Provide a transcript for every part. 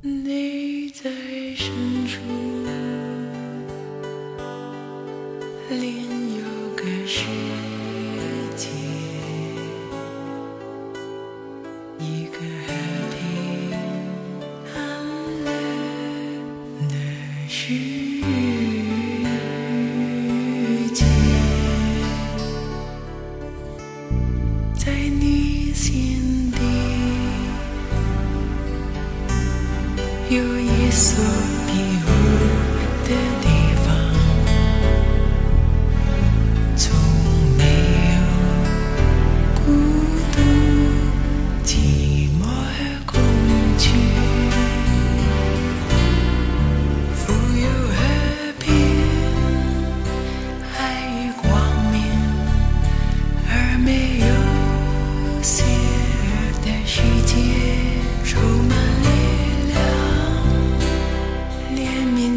你在深处的另一个世界，一个黑天暗了的世。有一束光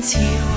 潮